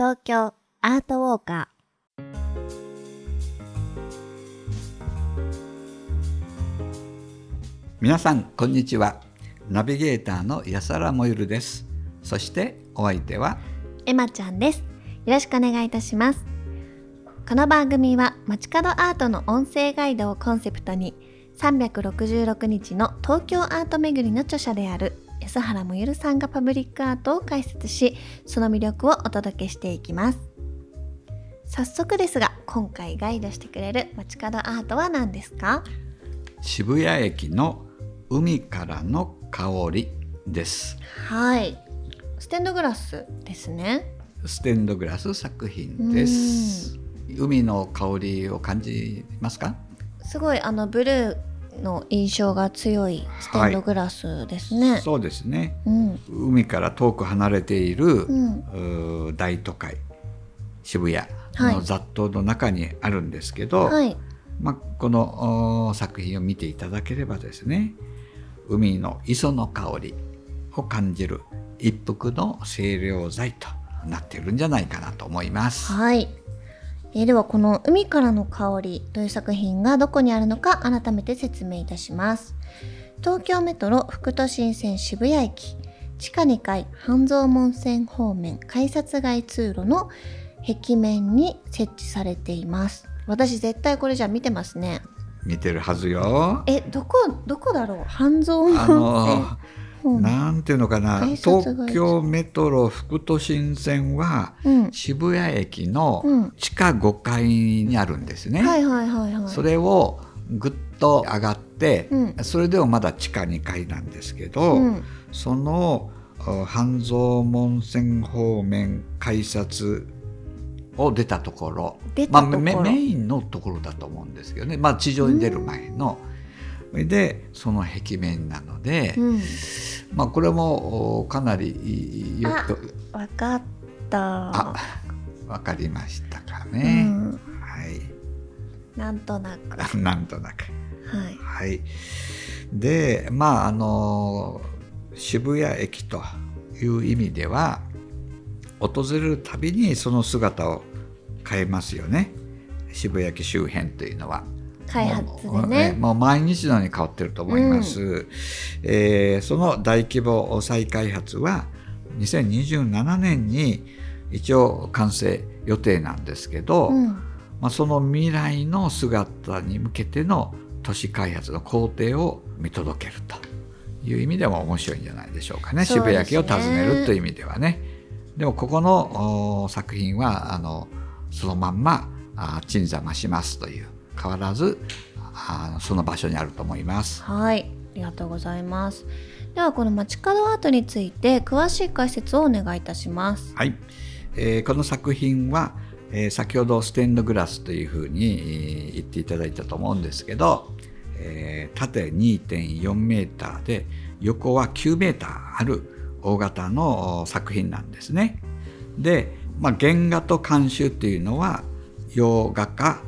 東京アートウォーカ皆さんこんにちは。ナビゲーターの安原もゆるです。そしてお相手はーエマちゃんです。よろしくお願いいたします。この番組は街角アートの音声ガイドをコンセプトに366日の東京アート巡りの著者である安原もゆるさんがパブリックアートを解説しその魅力をお届けしていきます。早速ですが今回ガイドしてくれる街角アートは何ですか？渋谷駅の海からの香りです。はい。ステンドグラスですね。ステンドグラス作品です。海の香りを感じますか？すごいあのブルーの印象が強いステンドグラスですね、そうですね。うん。海から遠く離れている、うん。大都会渋谷はい。の雑踏の中にあるんですけど、はい。まあ、このお作品を見ていただければですね海の磯の香りを感じる一服の清涼剤となっているんじゃないかなと思います。はい。えーではこの「海からの香り」という作品がどこにあるのか改めて説明いたします。東京メトロ副都心線渋谷駅地下2階半蔵門線方面改札外通路の壁面に設置されています。私絶対これじゃ見てますね。見てるはずよ。え、どこ、どこだろう？半蔵門線。なんていうのかな東京メトロ副都心線はうん。渋谷駅のうん地下5階にあるんですね。それをぐっと上がって、うんそれでもまだ地下2階なんですけど、うん。そのあ半蔵門線方面改札を出たところまあ、メメインのところだと思うんですけどね、まあ、地上に出る前の。それでその壁面なので、うん。まあ、これもおかなりよくわかった。あわかりましたかうね。ん。はいなんとなく。なんとなく。はい。はい、でまああの渋谷駅という意味では訪れるたびにその姿を変えますよね渋谷駅周辺というのは。開発でね。もう毎日のように変わってると思います、えーその大規模再開発は2027年に一応完成予定なんですけど、うん。まあ、その未来の姿に向けての都市開発の工程を見届けるという意味でも面白いんじゃないでしょうかねね渋谷駅を訪ねるという意味ではね。でもここのお作品はあのそのまんまあ鎮座ましますという変わらずあその場所にあると思います。はい。ありがとうございます。ではこの街角アートについて詳しい解説をお願いいたします。はい、えーこの作品は、えー先ほどステンドグラスというふうにえー言っていただいたと思うんですけど、えー縦2.4メーターで横は9メーターある大型のお作品なんですね。で、まあ、原画と監修っていうのは洋画家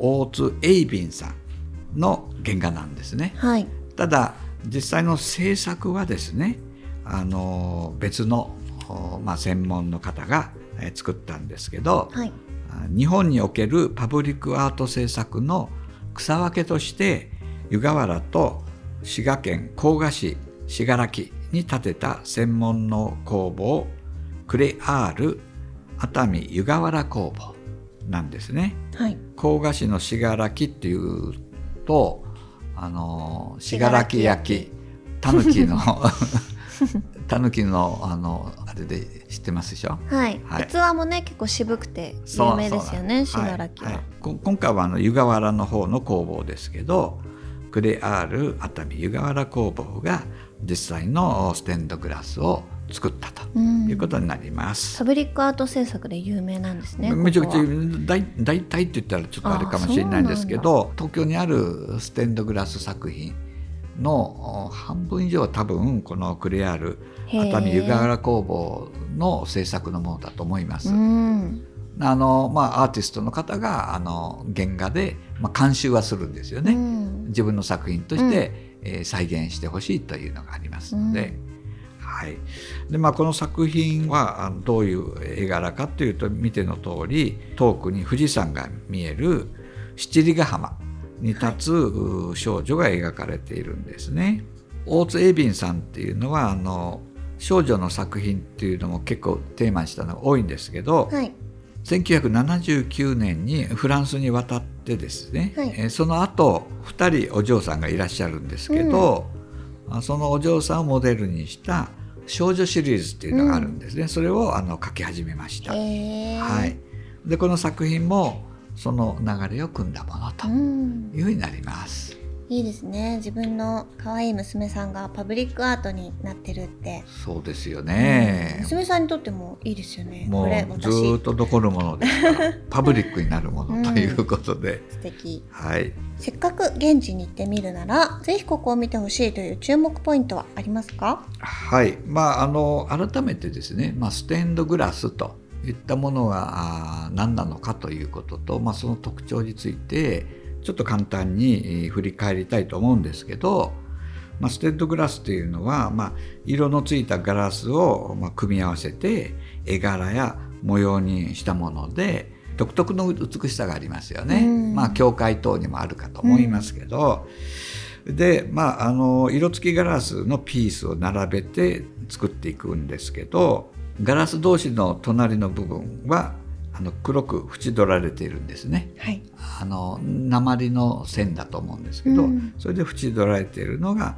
大津英敏さんの原画なんですね。はい。ただ実際の制作はですねあの別の、おまあ、専門の方がえー作ったんですけどはい。あ日本におけるパブリックアート制作の草分けとして湯河原と滋賀県甲賀市信楽に建てた専門の工房クレアール熱海湯河原工房なんですね。はい。甲賀市の信楽っていうとあの信信楽楽焼たぬきのたぬきのあのあれで知ってますでしょ？はい。はい器もね結構渋くて有名ですよね。信楽は。いいこ今回はあの湯河原の方の工房ですけどクレアール熱海湯河原工房が実際のステンドグラスを作ったとうんいうことになります。パブリックアート制作で有名なんですね。めちゃくちゃ大大体って言ったらちょっとあれかもしれないんですけど東京にあるステンドグラス作品のお半分以上は多分このクレアール熱海湯河原工房の制作のものだと思います。うん。あのまあ、アーティストの方があの原画で、まあ、監修はするんですよね、うん自分の作品として、えー再現してほしいというのがありますので、うんははい。でまあ、この作品はどういう絵柄かというと見ての通り遠くに富士山が見える七里ヶ浜に立つ、う少女が描かれているんですね。大津エビンさんっていうのはあの少女の作品っていうのも結構テーマにしたのが多いんですけど、はい。1979年にフランスに渡ってですね、はい。えーその後2人お嬢さんがいらっしゃるんですけど、あそのお嬢さんをモデルにした少女シリーズっていうのがあるんですね、それをあの書き始めました。えー、はい、でこの作品もその流れを組んだものとうん。いうふうになります。いいですね。自分の可愛い娘さんがパブリックアートになってるって、そうですようん。ね。娘さんにとってもいいですよね。もこれうずーっ私と残るものですから。パブリックになるものということで、素敵。はい。せっかく現地に行ってみるならぜひここを見てほしいという注目ポイントはありますか？はい、まああの改めてですね、まあ、ステンドグラスといったものが何なのかということと、まあ、その特徴についてちょっと簡単にえー振り返りたいと思うんですけど、まあ、ステンドグラスというのは、まあ、色のついたガラスを、まあ、組み合わせて絵柄や模様にしたもので独特の美しさがありますよね。うんまあ教会等にもあるかと思いますけど、でまああの色付きガラスのピースを並べて作っていくんですけどガラス同士の隣の部分はあの黒く縁取られているんですね。はい。あの鉛の線だと思うんですけど、うん。それで縁取られているのが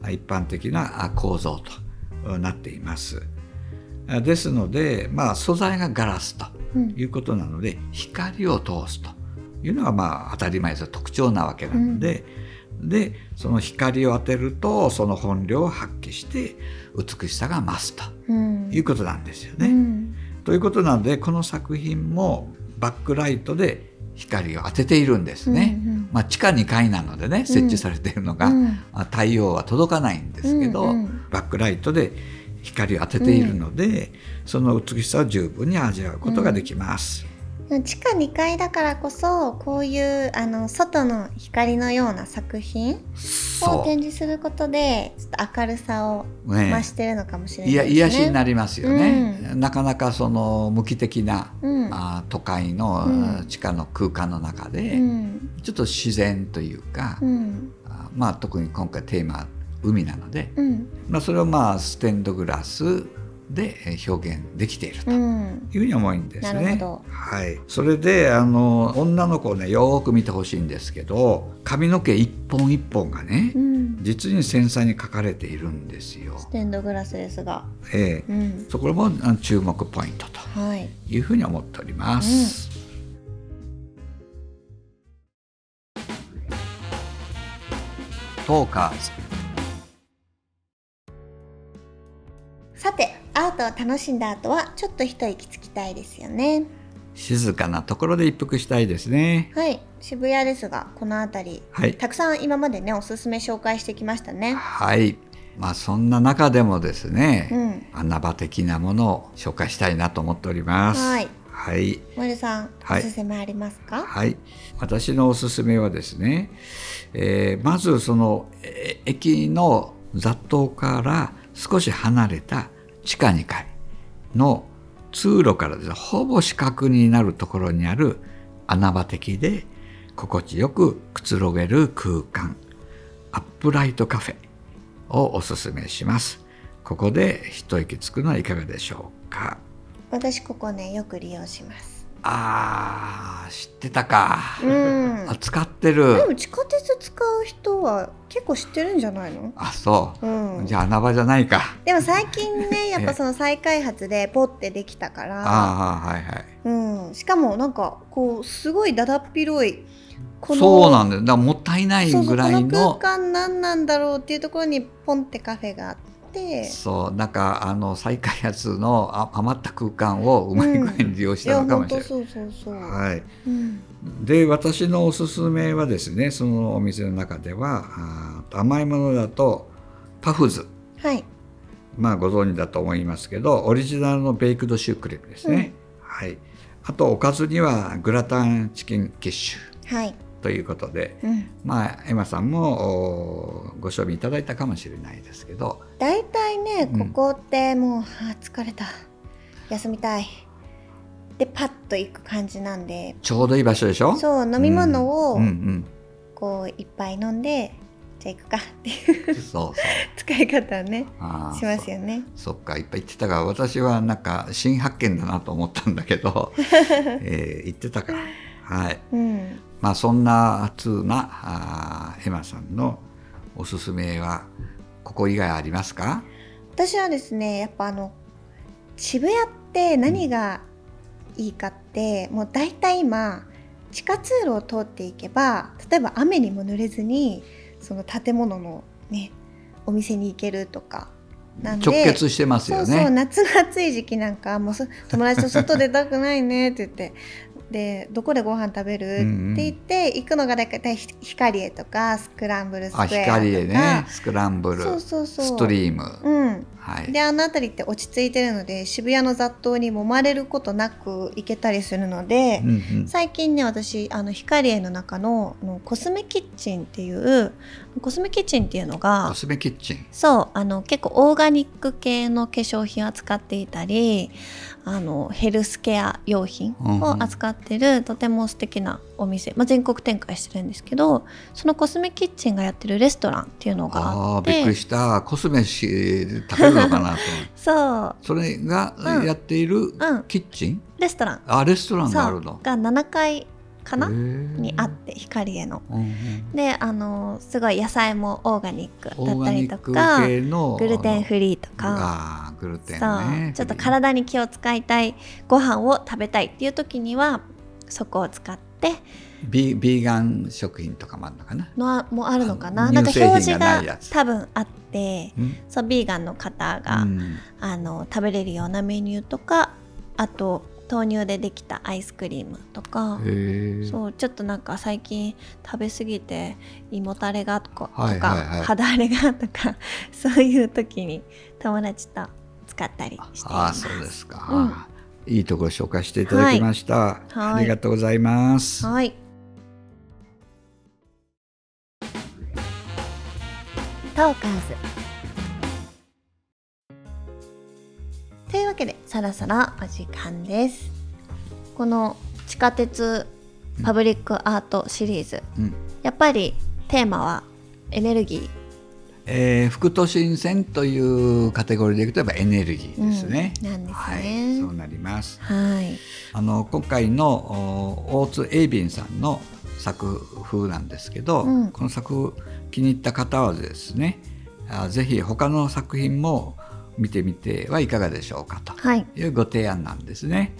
あ一般的なあ構造となっています。あですので、まあ、素材がガラスとうん。いうことなので光を通すというのがまあ当たり前です特徴なわけなので、でその光を当てるとその本領を発揮して美しさが増すとうん。いうことなんですよね。うんということなのでこの作品もバックライトで光を当てているんですね。うんうん。まあ、地下2階なのでね設置されているのが、うん。まあ太陽は届かないんですけど、うんうんバックライトで光を当てているので、その美しさを十分に味わうことができます。地下2階だからこそこういうあの外の光のような作品をそ展示することでちょっと明るさを増してるのかもしれないいやですね。癒しになりますよね、うなかなかその無機的な、うん。あー都会の、うん。地下の空間の中で、うん。ちょっと自然というか、うん。あまあ特に今回テーマは海なので、うん。まあ、それをまあステンドグラスでえー表現できているとうん。いうふうに思うんですね。なるほど。はい、それであの女の子をねよーく見てほしいんですけど髪の毛一本一本がね、うん。実に繊細に描かれているんですよ。ステンドグラスですが、ええ。うん、そこもあ注目ポイントとはい。いうふうに思っております。トーカーズてアートを楽しんだ後はちょっと一息つきたいですよね静かなところで一服したいですね。はい渋谷ですがこの辺りはい。たくさん今までねおすすめ紹介してきましたねはい。まあそんな中でもですね、うん穴場的なものを紹介したいなと思っております。はい。はい。森さん、はいおすすめありますか？はい。私のおすすめはですね、えーまずそのえ駅の雑踏から少し離れた地下2階の通路からですね、ほぼ死角になるところにある穴場的で心地よくくつろげる空間、アップライトカフェをおすすめします。ここで一息つくのはいかがでしょうか？私ここねよく利用しますあー、知ってたか。うん。あ使ってる。でも地下鉄使う人は結構知ってるんじゃないの？あそう。う、ん。じゃあ穴場じゃないか。でも最近ね やっぱその再開発でポッてできたから。ああはいはい。うん、しかもなんかこうすごいだだっ広いこのそうなんだよ。だもったいないぐらいこのの空間何なんだろうっていうところにポンってカフェがあってそうなんかあの再開発のあ余った空間をうまい具合に利用したのかも本しれない、当そうそうそう、はい、うん、で私のおすすめはですねそのお店の中ではあー甘いものだとパフズ。はい。まあご存知だと思いますけどオリジナルのベイクドシュークリームですね、はい、あとおかずにはグラタンチキンキッシュ。はいということで、うん、まあエマさんもおご賞味いただいたかもしれないですけど。だいたいねうん。ここってもう、はあ疲れた。休みたい。でパッと行く感じなんで。ちょうどいい場所でしょ？そう飲み物をうん。うんこういっぱい飲んで、じゃあ行くか。っていううん、そうそう。使い方をねしますよね。そそっかいっぱい言ってたが私はなんか新発見だなと思ったんだけど、えー言ってたかはい。うん、まあそんな通なあーエマさんのおすすめはここ以外ありますか？私はですねやっぱあの渋谷って何がいいかって、もう大体今地下通路を通っていけば例えば雨にも濡れずにその建物のねお店に行けるとかなんで直結してますよね。そうそう夏の暑い時期なんかもうそ友達と外出たくないねって言ってでどこでご飯食べる？ってうん。うん言って行くのが大体ひ光栄とかスクランブルスあクエアとか。ね。スクランブル。そうそうそう。ストリーム。うん、はい。であの辺りって落ち着いてるので渋谷の雑踏に揉まれることなく行けたりするので、うんうん。最近ね私あの光栄の中のあのコスメキッチンっていうコスメキッチンっていうのがコスメキッチン。そうあの結構オーガニック系の化粧品を扱っていたりあのヘルスケア用品を扱ってるとても素敵なお店、まあ、全国展開してるんですけどそのコスメキッチンがやってるレストランっていうのがああって。あびっくりした。コスメし食べるのかなと。そう。それがうん。やっているうん。キッチン、レストラン。あレストランがあるの。が7階かな？にあって光への。うんうん。であのすごい野菜もオーガニックだったりとかグルテンフリーとか。グルテンそう。ねちょっと体に気を使いたいご飯を食べたいっていう時にはそこを使ってビビーガン食品とかもあるのかな、のもあるのかな？あなんか表示が多分あってうん。そうビーガンの方が、うん。あの食べれるようなメニューとかあと豆乳でできたアイスクリームとか。そうちょっとなんか最近食べ過ぎて胃もたれがとか,、はいはいはい。肌荒れがとか そういう時に友達と使ったりしていああます。そうですか、うん。いいところ紹介していただきました、はい。ありがとうございます、はい。トーカーズ。わけで、そろそろお時間です。この地下鉄パブリックアートシリーズ、うん。やっぱりテーマはエネルギー。えー副都心線というカテゴリーでいくとやっぱエネルギーですね、うんなんですね。はいそうなります。はい。あの今回のお大津エイビンさんの作風なんですけど、うん。この作風気に入った方はですねあぜひ他の作品も見てみてはいかがでしょうかとはい。いうご提案なんですね。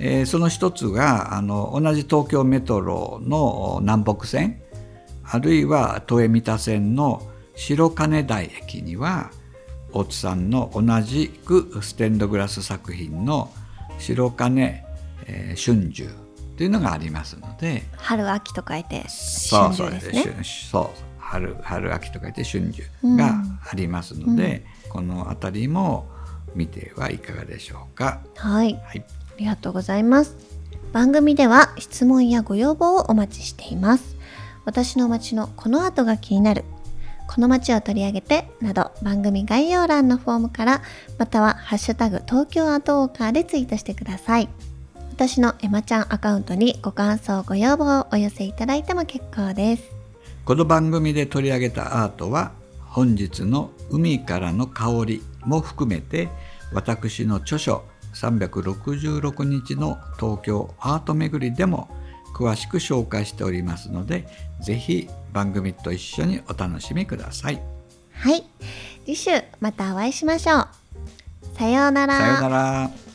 えーその一つがあの同じ東京メトロの南北線あるいは都営三田線の白金台駅には大津さんの同じくステンドグラス作品の白金、えー春秋というのがありますので春秋と書いてそうそう春秋ですね。春そう春春秋と書いて春秋がありますので、この辺りも見てはいかがでしょうか。はい。はいありがとうございます。番組では質問やご要望をお待ちしています。私の街のこの後が気になる、この街を取り上げてなど番組概要欄のフォームからまたはハッシュタグ東京アートウォーカーでツイートしてください。私のエマちゃんアカウントにご感想、ご要望をお寄せいただいても結構です。この番組で取り上げたアートは本日の「海からの香り」も含めて私の著書366日の東京アート巡りでも詳しく紹介しておりますのでぜひ番組と一緒にお楽しみください。はい。次週またお会いしましょう。さようなら。さようなら。